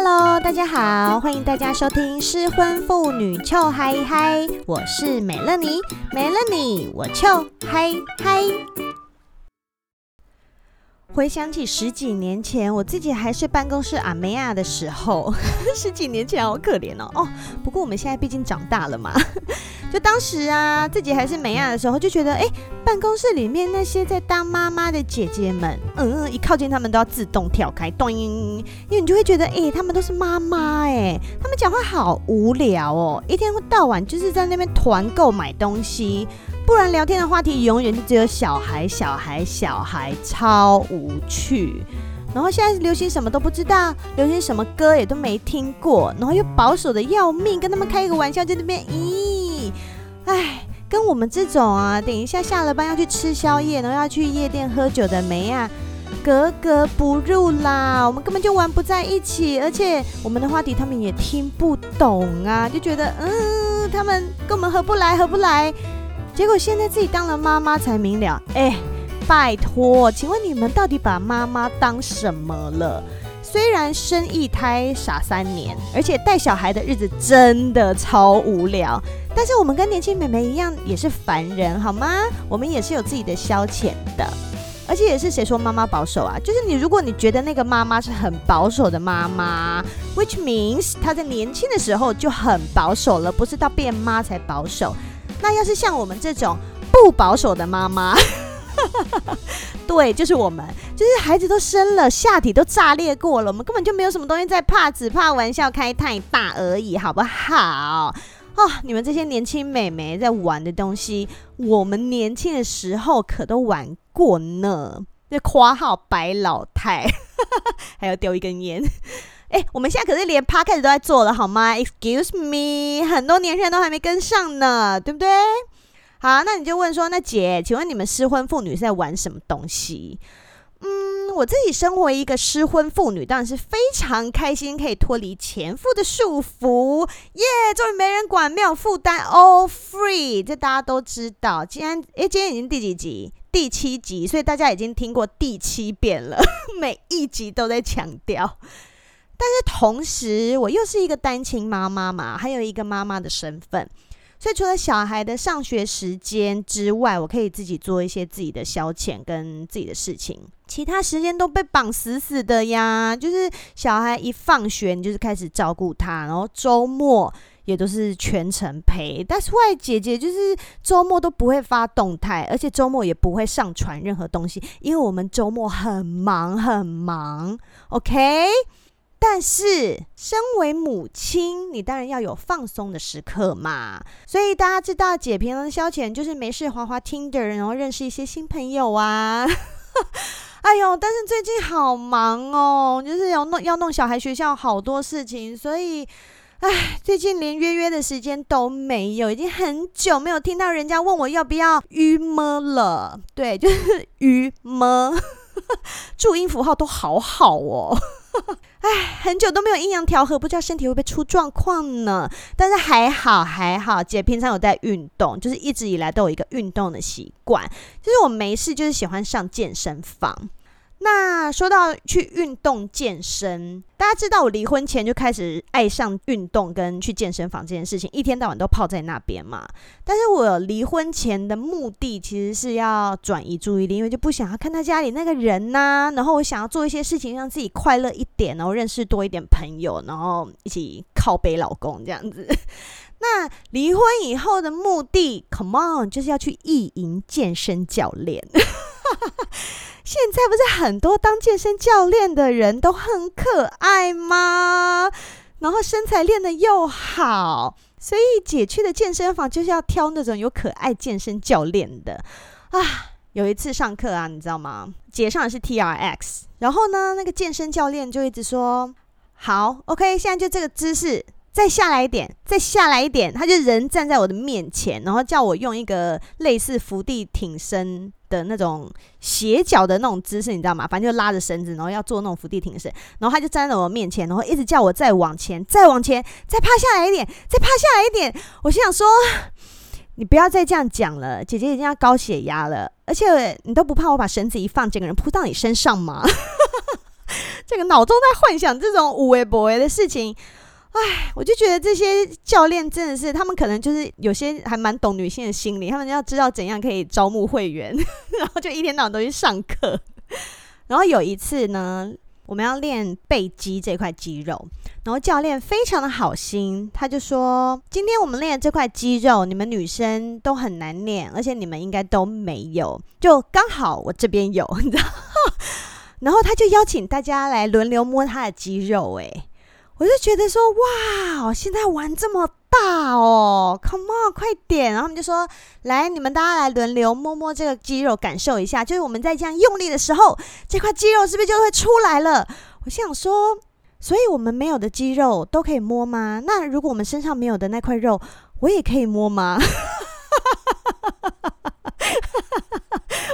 Hello，大家好，欢迎大家收听失婚妇女俏嗨嗨，我是美乐妮，美乐妮我俏嗨嗨。回想起十几年前，我自己还是办公室阿梅亚的时候，十几年前好可怜哦。哦，不过我们现在毕竟长大了嘛。就当时啊，自己还是美亚的时候，就觉得，哎，办公室里面那些在当妈妈的姐姐们，嗯，一靠近他们都要自动跳开，咚，因为你就会觉得，哎，他们都是妈妈，哎，他们讲话好无聊哦，一天到晚就是在那边团购买东西，不然聊天的话题永远就只有小孩，小孩，小孩，超无趣。然后现在流行什么都不知道，流行什么歌也都没听过，然后又保守的要命，跟他们开一个玩笑在那边，咦。哎，跟我们这种啊，等一下下了班要去吃宵夜，然后要去夜店喝酒的妹啊，格格不入啦。我们根本就玩不在一起，而且我们的话题他们也听不懂啊，就觉得嗯，他们跟我们合不来，合不来。结果现在自己当了妈妈才明了，哎，拜托，请问你们到底把妈妈当什么了？虽然生一胎傻三年，而且带小孩的日子真的超无聊。但是我们跟年轻美眉一样，也是凡人，好吗？我们也是有自己的消遣的，而且也是谁说妈妈保守啊？就是你，如果你觉得那个妈妈是很保守的妈妈，which means 她在年轻的时候就很保守了，不是到变妈才保守。那要是像我们这种不保守的妈妈，对，就是我们，就是孩子都生了，下体都炸裂过了，我们根本就没有什么东西在怕，只怕玩笑开太大而已，好不好？哦，你们这些年轻美眉在玩的东西，我们年轻的时候可都玩过呢。这括号白老太，还要丢一根烟。哎，我们现在可是连 podcast 都在做了，好吗？Excuse me，很多年轻人都还没跟上呢，对不对？好，那你就问说，那姐，请问你们失婚妇女是在玩什么东西？嗯，我自己身为一个失婚妇女，当然是非常开心，可以脱离前夫的束缚，耶！终于没人管，没有负担，all free。这大家都知道。今天，诶，今天已经第几集？第七集，所以大家已经听过第七遍了，每一集都在强调。但是同时，我又是一个单亲妈妈嘛，还有一个妈妈的身份。所以除了小孩的上学时间之外，我可以自己做一些自己的消遣跟自己的事情，其他时间都被绑死死的呀。就是小孩一放学，你就是开始照顾他，然后周末也都是全程陪。但是外姐姐就是周末都不会发动态，而且周末也不会上传任何东西，因为我们周末很忙很忙。OK。但是，身为母亲，你当然要有放松的时刻嘛。所以大家知道，姐平常消遣就是没事滑滑 Tinder，然后认识一些新朋友啊。哎呦，但是最近好忙哦，就是要弄要弄小孩学校好多事情，所以，哎，最近连约约的时间都没有，已经很久没有听到人家问我要不要约么了。对，就是约么，注音符号都好好哦。哎，很久都没有阴阳调和，不知道身体会不会出状况呢？但是还好还好，姐平常有在运动，就是一直以来都有一个运动的习惯，就是我没事就是喜欢上健身房。那说到去运动健身，大家知道我离婚前就开始爱上运动跟去健身房这件事情，一天到晚都泡在那边嘛。但是我离婚前的目的其实是要转移注意力，因为就不想要看他家里那个人呐、然后我想要做一些事情让自己快乐一点，然后认识多一点朋友，然后一起靠背老公这样子。那离婚以后的目的，Come on，就是要去意淫健身教练。现在不是很多当健身教练的人都很可爱吗？然后身材练得又好，所以姐去的健身房就是要挑那种有可爱健身教练的啊。有一次上课啊，你知道吗？姐上的是 TRX，然后呢，那个健身教练就一直说：“好，OK，现在就这个姿势。”再下来一点，再下来一点，他就人站在我的面前，然后叫我用一个类似伏地挺身的那种斜角的那种姿势，你知道吗？反正就拉着绳子，然后要做那种伏地挺身，然后他就站在我面前，然后一直叫我再往前，再往前，再趴下来一点，再趴下来一点。我心想说，你不要再这样讲了，姐姐已经要高血压了，而且你都不怕我把绳子一放，整个人扑到你身上吗？这个脑中在幻想这种有的没的的事情。唉，我就觉得这些教练真的是，他们可能就是有些还蛮懂女性的心理，他们要知道怎样可以招募会员，然后就一天到晚都去上课。然后有一次呢，我们要练背肌这块肌肉，然后教练非常的好心，他就说：“今天我们练的这块肌肉，你们女生都很难练，而且你们应该都没有，就刚好我这边有，你知道？” 然后他就邀请大家来轮流摸他的肌肉，诶。我就觉得说，哇，现在玩这么大哦，Come on，快点！然后他们就说，来，你们大家来轮流摸摸这个肌肉，感受一下，就是我们在这样用力的时候，这块肌肉是不是就会出来了？我想说，所以我们没有的肌肉都可以摸吗？那如果我们身上没有的那块肉，我也可以摸吗？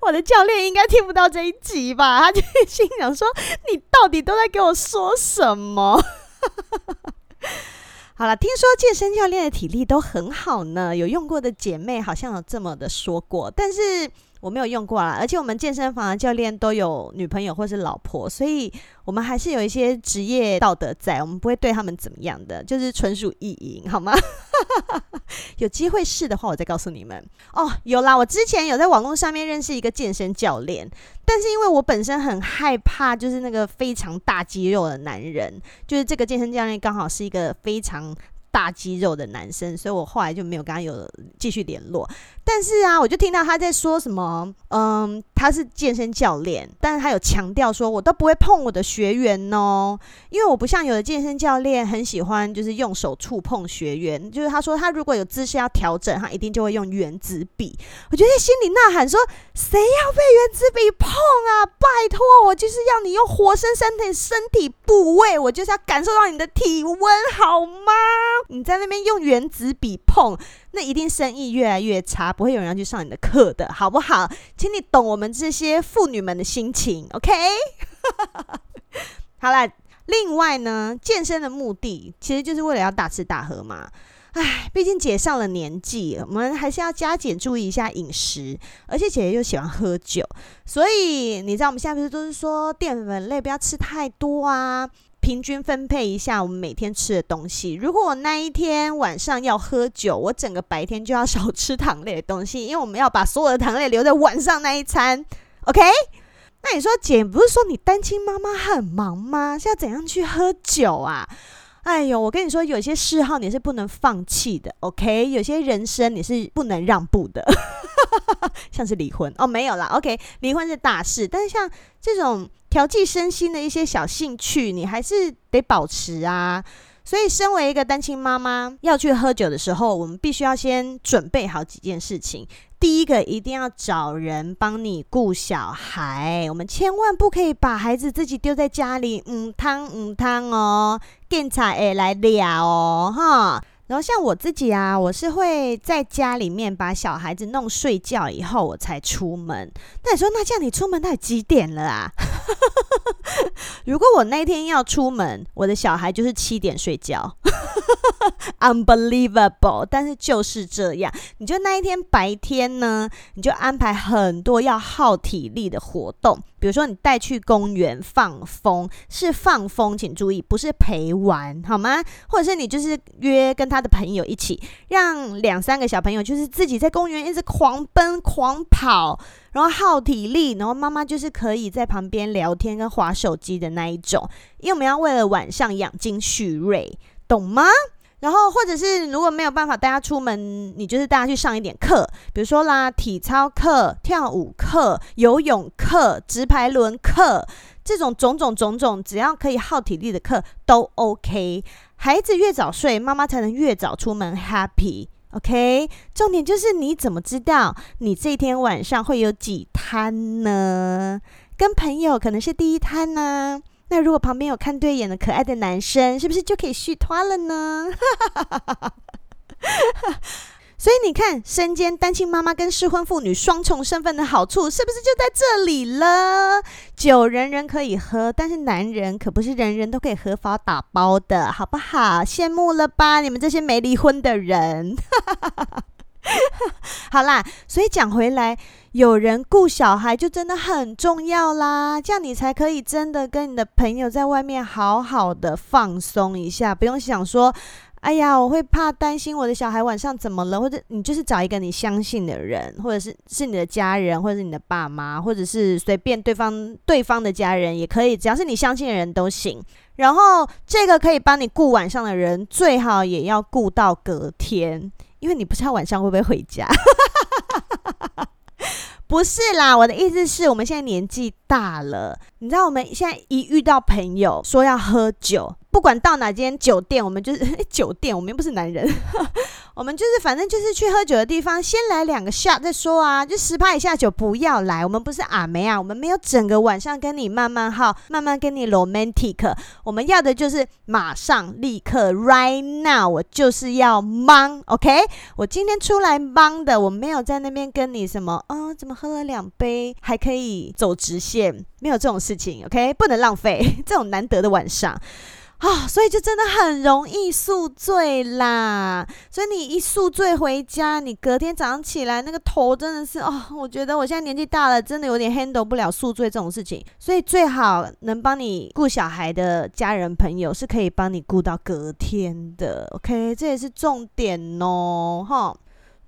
我的教练应该听不到这一集吧？他就心想说，你到底都在给我说什么？好了，听说健身教练的体力都很好呢。有用过的姐妹好像有这么的说过，但是我没有用过啦。而且我们健身房的教练都有女朋友或是老婆，所以我们还是有一些职业道德在，我们不会对他们怎么样的，就是纯属意淫，好吗？有机会试的话，我再告诉你们哦。有啦，我之前有在网络上面认识一个健身教练，但是因为我本身很害怕，就是那个非常大肌肉的男人，就是这个健身教练刚好是一个非常。大肌肉的男生，所以我后来就没有跟他有继续联络。但是啊，我就听到他在说什么，嗯，他是健身教练，但是他有强调说，我都不会碰我的学员哦，因为我不像有的健身教练很喜欢，就是用手触碰学员。就是他说，他如果有姿势要调整，他一定就会用原子笔。我觉得心里呐喊说，谁要被原子笔碰啊？拜托，我就是要你用活生生的身体部位，我就是要感受到你的体温，好吗？你在那边用原子笔碰。那一定生意越来越差，不会有人要去上你的课的，好不好？请你懂我们这些妇女们的心情，OK？好啦，另外呢，健身的目的其实就是为了要大吃大喝嘛。唉，毕竟姐上了年纪，我们还是要加减注意一下饮食，而且姐姐又喜欢喝酒，所以你知道我们现在不是都是说淀粉类不要吃太多啊？平均分配一下我们每天吃的东西。如果我那一天晚上要喝酒，我整个白天就要少吃糖类的东西，因为我们要把所有的糖类留在晚上那一餐。OK？那你说姐不是说你单亲妈妈很忙吗？是要怎样去喝酒啊？哎呦，我跟你说，有些嗜好你是不能放弃的。OK？有些人生你是不能让步的，像是离婚哦，没有啦。OK？离婚是大事，但是像这种。调剂身心的一些小兴趣，你还是得保持啊。所以，身为一个单亲妈妈，要去喝酒的时候，我们必须要先准备好几件事情。第一个，一定要找人帮你顾小孩，我们千万不可以把孩子自己丢在家里。嗯，汤嗯汤哦，警察会来了哦，哈。然后像我自己啊，我是会在家里面把小孩子弄睡觉以后，我才出门。那你说，那这样你出门到底几点了啊？如果我那天要出门，我的小孩就是七点睡觉 unbelievable。但是就是这样，你就那一天白天呢，你就安排很多要耗体力的活动。比如说，你带去公园放风，是放风，请注意，不是陪玩，好吗？或者是你就是约跟他的朋友一起，让两三个小朋友就是自己在公园一直狂奔狂跑，然后耗体力，然后妈妈就是可以在旁边聊天跟划手机的那一种，因为我们要为了晚上养精蓄锐，懂吗？然后，或者是如果没有办法带他出门，你就是带他去上一点课，比如说啦，体操课、跳舞课、游泳课、直排轮课，这种种种种种，只要可以耗体力的课都 OK。孩子越早睡，妈妈才能越早出门，happy。OK，重点就是你怎么知道你这天晚上会有几摊呢？跟朋友可能是第一摊呢。那如果旁边有看对眼的可爱的男生，是不是就可以续摊了呢？所以你看，身兼单亲妈妈跟适婚妇女双重身份的好处，是不是就在这里了？酒人人可以喝，但是男人可不是人人都可以合法打包的，好不好？羡慕了吧，你们这些没离婚的人。好啦，所以讲回来，有人顾小孩就真的很重要啦，这样你才可以真的跟你的朋友在外面好好的放松一下，不用想说。哎呀，我会怕担心我的小孩晚上怎么了，或者你就是找一个你相信的人，或者是是你的家人，或者是你的爸妈，或者是随便对方对方的家人也可以，只要是你相信的人都行。然后这个可以帮你顾晚上的人，最好也要顾到隔天，因为你不知道晚上会不会回家。不是啦，我的意思是我们现在年纪大了，你知道我们现在一遇到朋友说要喝酒。不管到哪间酒店，我们就是 酒店，我们又不是男人，我们就是反正就是去喝酒的地方，先来两个 shot 再说啊，就十趴以下酒不要来。我们不是阿梅啊，我们没有整个晚上跟你慢慢耗，慢慢跟你 romantic，我们要的就是马上立刻 right now，我就是要忙，OK？我今天出来忙的，我没有在那边跟你什么，哦，怎么喝了两杯还可以走直线，没有这种事情，OK？不能浪费 这种难得的晚上。啊、所以就真的很容易宿醉啦。所以你一宿醉回家，你隔天早上起来那个头真的是哦，我觉得我现在年纪大了，真的有点 handle 不了宿醉这种事情。所以最好能帮你顾小孩的家人朋友是可以帮你顾到隔天的。OK，这也是重点哦，哈。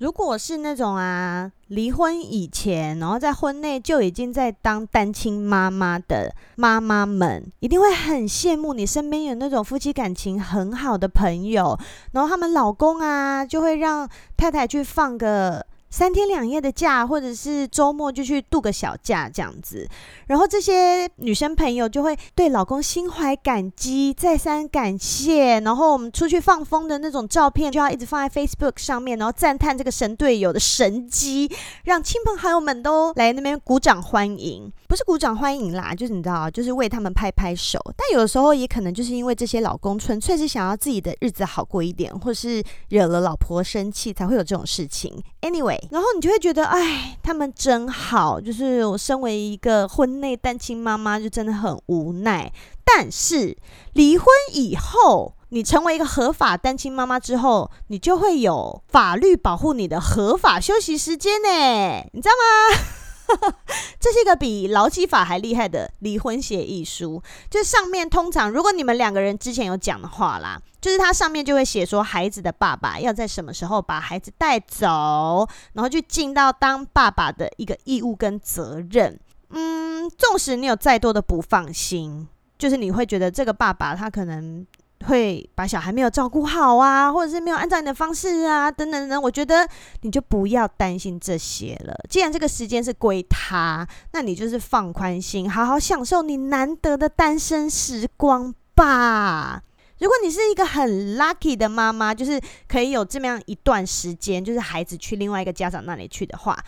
如果是那种啊，离婚以前，然后在婚内就已经在当单亲妈妈的妈妈们，一定会很羡慕你身边有那种夫妻感情很好的朋友，然后他们老公啊，就会让太太去放个。三天两夜的假，或者是周末就去度个小假这样子，然后这些女生朋友就会对老公心怀感激，再三感谢，然后我们出去放风的那种照片就要一直放在 Facebook 上面，然后赞叹这个神队友的神机，让亲朋好友们都来那边鼓掌欢迎，不是鼓掌欢迎啦，就是你知道，就是为他们拍拍手。但有的时候也可能就是因为这些老公纯粹是想要自己的日子好过一点，或是惹了老婆生气才会有这种事情。Anyway。然后你就会觉得，哎，他们真好。就是我身为一个婚内单亲妈妈，就真的很无奈。但是离婚以后，你成为一个合法单亲妈妈之后，你就会有法律保护你的合法休息时间呢，你知道吗？这是一个比劳基法还厉害的离婚协议书，就上面通常如果你们两个人之前有讲的话啦，就是它上面就会写说，孩子的爸爸要在什么时候把孩子带走，然后去尽到当爸爸的一个义务跟责任。嗯，纵使你有再多的不放心，就是你会觉得这个爸爸他可能。会把小孩没有照顾好啊，或者是没有按照你的方式啊，等等等等。我觉得你就不要担心这些了。既然这个时间是归他，那你就是放宽心，好好享受你难得的单身时光吧。如果你是一个很 lucky 的妈妈，就是可以有这么样一段时间，就是孩子去另外一个家长那里去的话。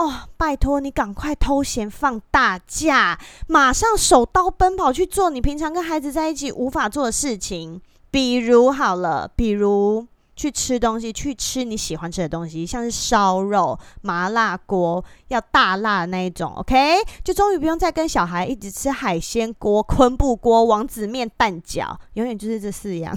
哦，拜托你赶快偷闲放大假，马上手刀奔跑去做你平常跟孩子在一起无法做的事情。比如好了，比如去吃东西，去吃你喜欢吃的东西，像是烧肉、麻辣锅，要大辣的那一种。OK，就终于不用再跟小孩一直吃海鲜锅、昆布锅、王子面、蛋饺，永远就是这四样。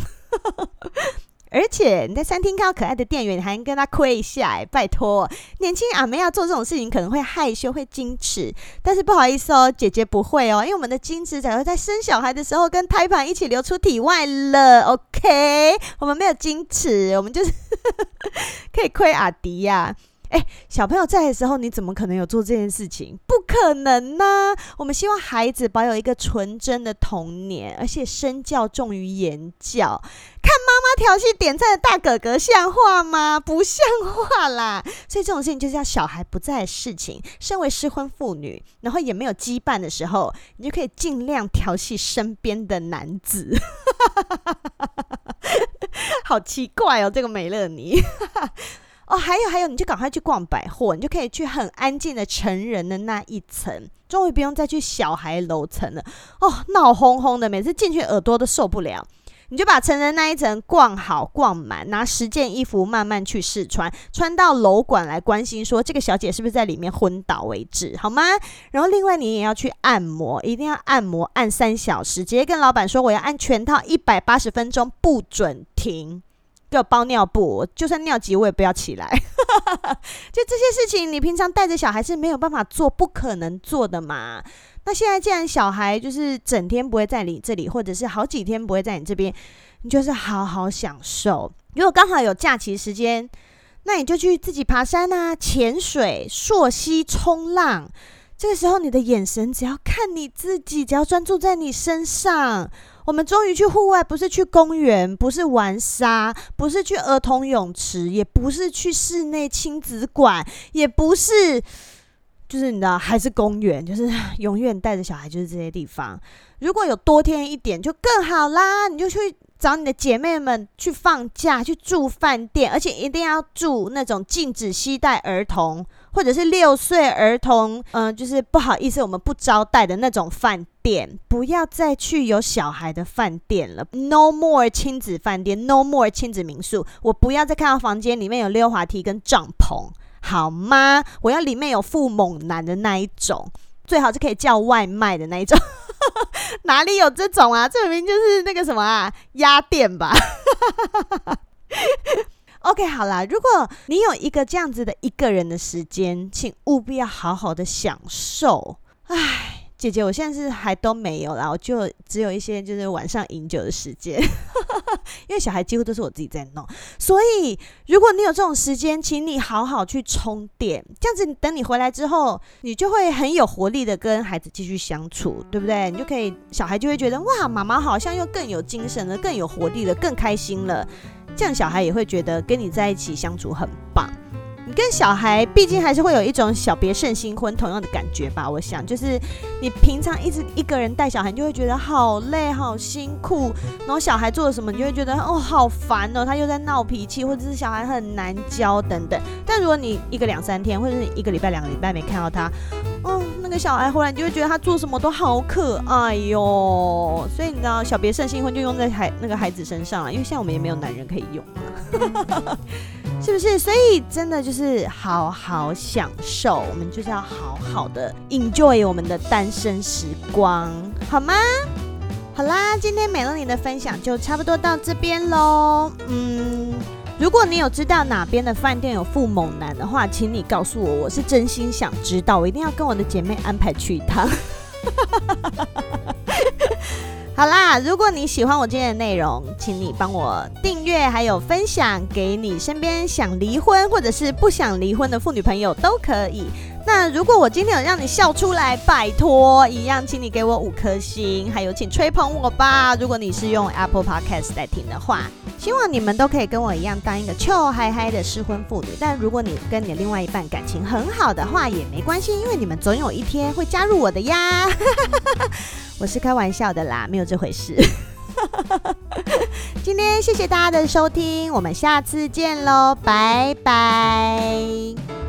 而且你在餐厅看到可爱的店员，你还跟他亏一下哎，拜托，年轻阿妹要做这种事情可能会害羞会矜持，但是不好意思哦，姐姐不会哦，因为我们的矜持早就在生小孩的时候跟胎盘一起流出体外了，OK，我们没有矜持，我们就是 可以亏阿迪呀。哎，小朋友在的时候，你怎么可能有做这件事情？不可能呐、我们希望孩子保有一个纯真的童年，而且身教重于言教。看妈妈调戏点赞的大哥哥，像话吗？不像话啦！所以这种事情就是要小孩不在的事情。身为失婚妇女，然后也没有羁绊的时候，你就可以尽量调戏身边的男子。好奇怪哦，这个美乐妮。哦，还有还有，你就赶快去逛百货，你就可以去很安静的成人的那一层，终于不用再去小孩楼层了。哦，闹哄哄的，每次进去耳朵都受不了。你就把成人那一层逛好逛满，拿十件衣服慢慢去试穿，穿到楼管来关心说这个小姐是不是在里面昏倒为止，好吗？然后另外你也要去按摩，一定要按摩按三小时，直接跟老板说我要按全套一百八十分钟，不准停。给我包尿布，就算尿急我也不要起来。就这些事情，你平常带着小孩是没有办法做，不可能做的嘛。那现在既然小孩就是整天不会在你这里，或者是好几天不会在你这边，你就是好好享受。如果刚好有假期时间，那你就去自己爬山啊、潜水、溯溪、冲浪。这个时候，你的眼神只要看你自己，只要专注在你身上。我们终于去户外，不是去公园，不是玩沙，不是去儿童泳池，也不是去室内亲子馆，也不是，就是你知道，还是公园，就是永远带着小孩，就是这些地方。如果有多天一点，就更好啦，你就去。找你的姐妹们去放假，去住饭店，而且一定要住那种禁止携带儿童，或者是六岁儿童，嗯、就是不好意思，我们不招待的那种饭店。不要再去有小孩的饭店了，No more 亲子饭店，No more 亲子民宿。我不要再看到房间里面有溜滑梯跟帐篷，好吗？我要里面有附猛男的那一种，最好是可以叫外卖的那一种。哪里有这种啊？这明明就是那个什么啊，鸭店吧。OK，好啦，如果你有一个这样子的一个人的时间，请务必要好好的享受。唉。姐姐，我现在是还都没有啦，我就只有一些就是晚上饮酒的时间，因为小孩几乎都是我自己在弄，所以如果你有这种时间，请你好好去充电，这样子等你回来之后，你就会很有活力的跟孩子继续相处，对不对？你就可以，小孩就会觉得哇，妈妈好像又更有精神了，更有活力了，更开心了，这样小孩也会觉得跟你在一起相处很棒。你跟小孩毕竟还是会有一种小别胜新婚同样的感觉吧？我想，就是你平常一直一个人带小孩，你就会觉得好累、好辛苦。然后小孩做了什么，你就会觉得哦，好烦哦，他又在闹脾气，或者是小孩很难教等等。但如果你一个两三天，或者是一个礼拜、两个礼拜没看到他，哦，那个小孩忽然就会觉得他做什么都好可爱哟。所以你知道，小别胜新婚就用在孩那个孩子身上了，因为现在我们也没有男人可以用嘛。是不是？所以真的就是好好享受，我们就是要好好的 enjoy 我们的单身时光，好吗？好啦，今天美乐你的分享就差不多到这边喽。嗯，如果你有知道哪边的饭店有富猛男的话，请你告诉我，我是真心想知道，我一定要跟我的姐妹安排去一趟。好啦，如果你喜欢我今天的内容，请你帮我订阅，还有分享给你身边想离婚或者是不想离婚的妇女朋友都可以。那如果我今天有让你笑出来，拜托一样，请你给我五颗星，还有请吹捧我吧。如果你是用 Apple Podcast 来听的话，希望你们都可以跟我一样当一个臭嗨嗨的失婚妇女。但如果你跟你另外一半感情很好的话，也没关系，因为你们总有一天会加入我的呀。我是开玩笑的啦，没有这回事。今天谢谢大家的收听，我们下次见喽，拜拜。